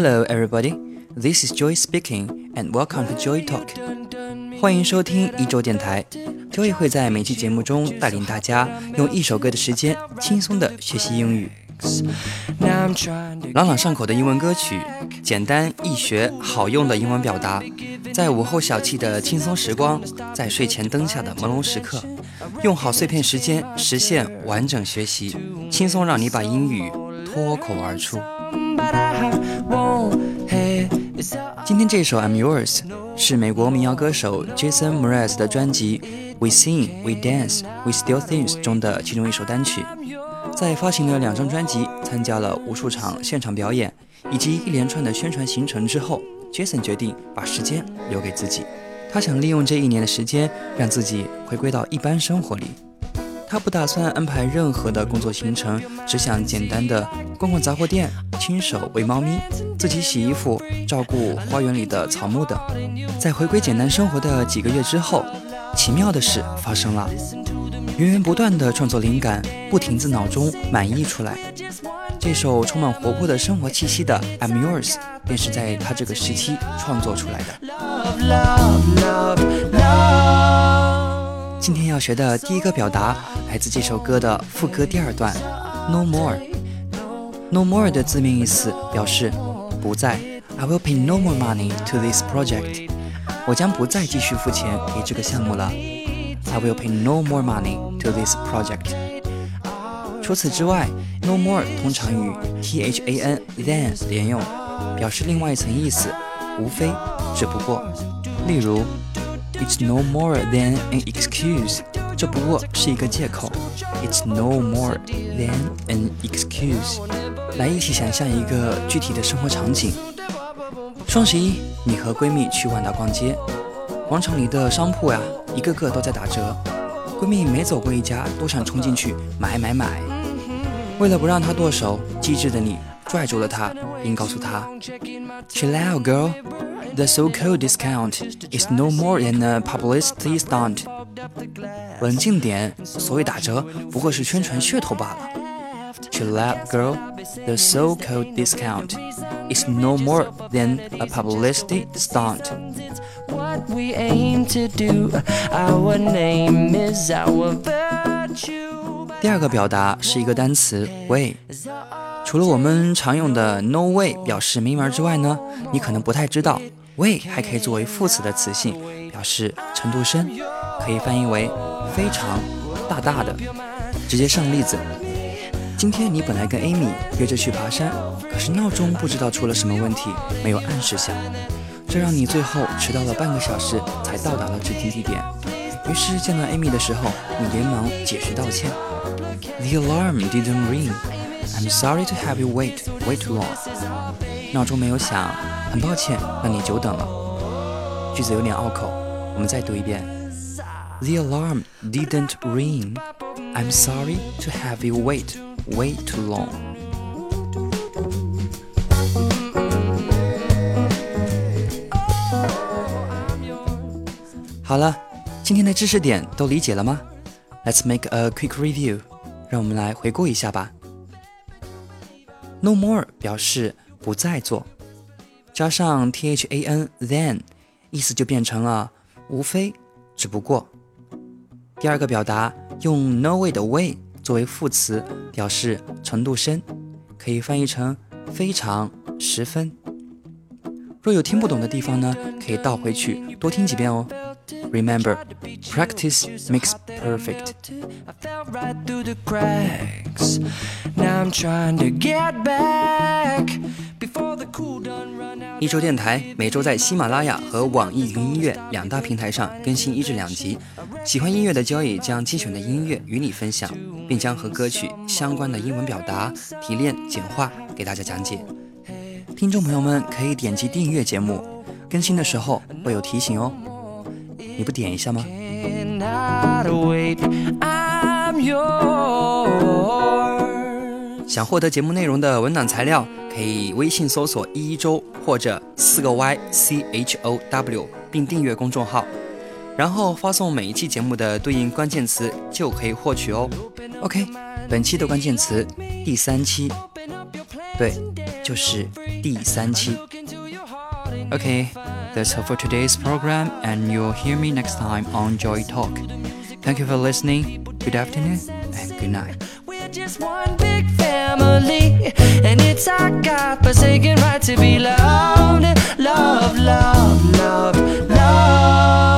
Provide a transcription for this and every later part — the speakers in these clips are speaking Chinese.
Hello, everybody. This is Joy speaking, and welcome to Joy Talk. 欢迎收听一周电台。Joy 会在每期节目中带领大家用一首歌的时间，轻松的学习英语。朗朗上口的英文歌曲，简单易学好用的英文表达，在午后小憩的轻松时光，在睡前灯下的朦胧时刻，用好碎片时间实现完整学习，轻松让你把英语脱口而出。今天这首《I'm Yours》是美国民谣歌手 Jason Mraz 的专辑《We Sing, We Dance, We Still Things》中的其中一首单曲。在发行了两张专辑、参加了无数场现场表演以及一连串的宣传行程之后，Jason 决定把时间留给自己。他想利用这一年的时间，让自己回归到一般生活里。他不打算安排任何的工作行程，只想简单的逛逛杂货店，亲手喂猫咪，自己洗衣服，照顾花园里的草木等。在回归简单生活的几个月之后，奇妙的事发生了。源源不断的创作灵感不停自脑中满溢出来，这首充满活泼的生活气息的《I'm Yours》便是在他这个时期创作出来的。今天要学的第一个表达来自这首歌的副歌第二段，No more。No more 的字面意思表示不再，I will pay no more money to this project。我将不再继续付钱给这个项目了。I will pay no more money to this project。除此之外，no more 通常与 t h a n than 连用，表示另外一层意思，无非只不过。例如，It's no more than an excuse，这不过是一个借口。It's no more than an excuse。来一起想象一个具体的生活场景：双十一，你和闺蜜去万达逛街。广场里的商铺呀，一个个都在打折。闺蜜每走过一家，都想冲进去买买买。为了不让她剁手，机智的你拽住了她，并告诉她：“Chill out, girl. The so-called discount is no more than a publicity stunt.” 冷静点，所谓打折不过是宣传噱头罢了。Chill out, girl. The so-called discount is no more than a publicity stunt. 第二个表达是一个单词 way。 除了我们常用的 no way 表示没门之外呢，你可能不太知道 way 还可以作为副词的词性，表示程度深，可以翻译为非常大大的。直接上例子：今天你本来跟 Amy 约着去爬山，可是闹钟不知道出了什么问题，没有按时响。这让你最后迟到了半个小时才到达了指定地点。于是见到 Amy 的时候，你连忙解释道歉。The alarm didn't ring. I'm sorry to have you wait way too long. 闹钟没有响，很抱歉让你久等了。句子有点拗口，我们再读一遍。The alarm didn't ring. I'm sorry to have you wait way too long. 好了，今天的知识点都理解了吗？Let's make a quick review，让我们来回顾一下吧。 No more 表示不再做，加上 t h a n then，意思就变成了无非只不过。第二个表达用 no way 的 way 作为副词，表示程度深，可以翻译成非常、十分。若有听不懂的地方呢，可以倒回去多听几遍哦。Remember, practice makes perfect. 一周电台每周在喜马拉雅和网易云音乐两大平台上更新一至两集。喜欢音乐的交易将精选的音乐与你分享，并将和歌曲相关的英文表达提炼简化给大家讲解。听众朋友们可以点击订阅节目，更新的时候会有提醒哦。你不点一下吗？想获得节目内容的文档材料，可以微信搜索“一周”或者四个 Y C H O W，并订阅公众号，然后发送每一期节目的对应关键词，就可以获取哦。OK，本期的关键词第三期，对。就是第三期。Okay, that's all for today's program, and you'll hear me next time on Joy Talk. Thank you for listening. Good afternoon and good night. We're just one big family, and it's our God-forsaken right to be loved, love, love, love, loved.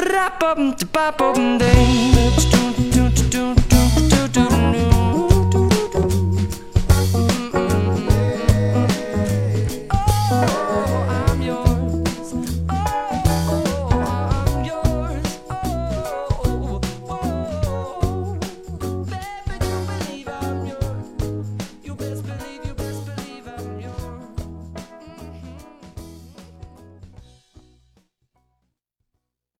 ba da bum da ba bum ding.